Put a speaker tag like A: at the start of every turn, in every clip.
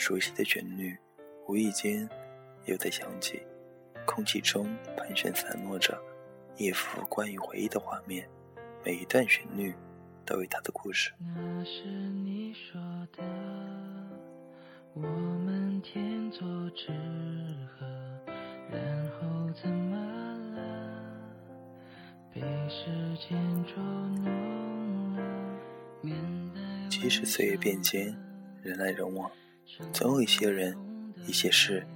A: 熟悉的旋律，无意间又在响起，空气中盘旋散落着一幅关于回忆的画面，每一段旋律都有它的故事。
B: 那是你说的，我们天作之合，然后怎么了？被时间捉弄了。面带
A: 即使岁月变迁，人来人往，总有一些人、一些事，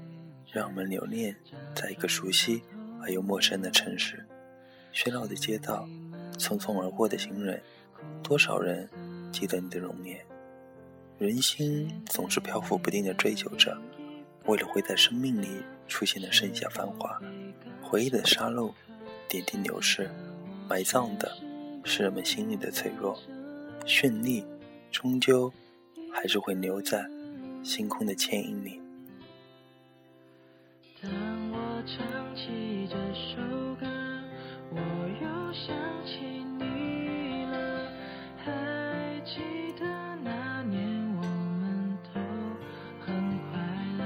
A: 让我们留恋在一个熟悉而又陌生的城市。喧闹的街道，匆匆而过的行人，多少人记得你的容颜？人心总是漂浮不定的追求着，为了会在生命里出现的盛夏繁华，回忆的沙漏点滴流逝，埋葬的是人们心里的脆弱。绚丽，终究还是会留在星空的牵引里。
B: 当我唱起这首歌，我又想起你了。还记得那年我们都很快乐。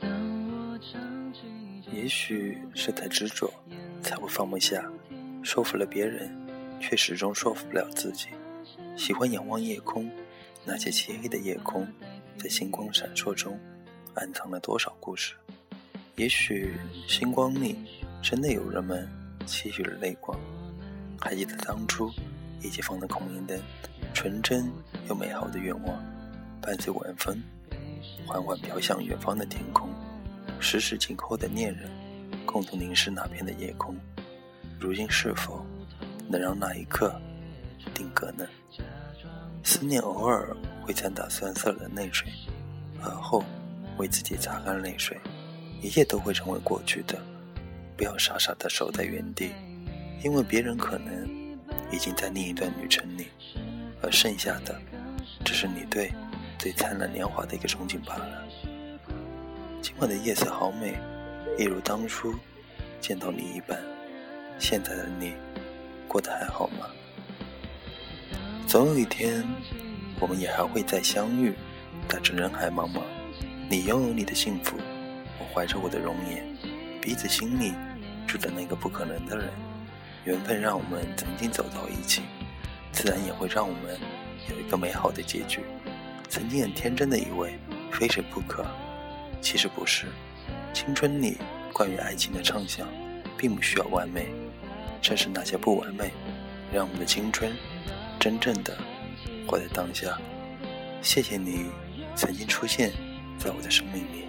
B: 当我唱起
A: 也许是太执着，才会放不下，说服了别人，却始终说服不了自己。喜欢仰望夜空，那些漆黑的夜空，在星光闪烁中，暗藏了多少故事？也许星光里真的有人们期许了泪光。还记得当初一起放的孔明灯，纯真又美好的愿望，伴随晚风，缓缓飘向远方的天空。十指紧扣的恋人，共同凝视那片的夜空。如今是否能让那一刻定格呢？思念偶尔会掺杂酸涩的泪水，而后为自己擦干泪水，一切都会成为过去的。不要傻傻的守在原地，因为别人可能已经在另一段旅程里，而剩下的只是你对最灿烂年华的一个憧憬罢了。今晚的夜色好美，一如当初见到你一般。现在的你，过得还好吗？总有一天，我们也还会再相遇，但这人海茫茫。你拥有你的幸福，我怀着我的容颜，彼此心里住着那个不可能的人。缘分让我们曾经走到一起，自然也会让我们有一个美好的结局。曾经很天真的以为非谁不可，其实不是。青春里关于爱情的畅想，并不需要完美，正是那些不完美，让我们的青春。真正的活在当下，谢谢你曾经出现在我的生命里。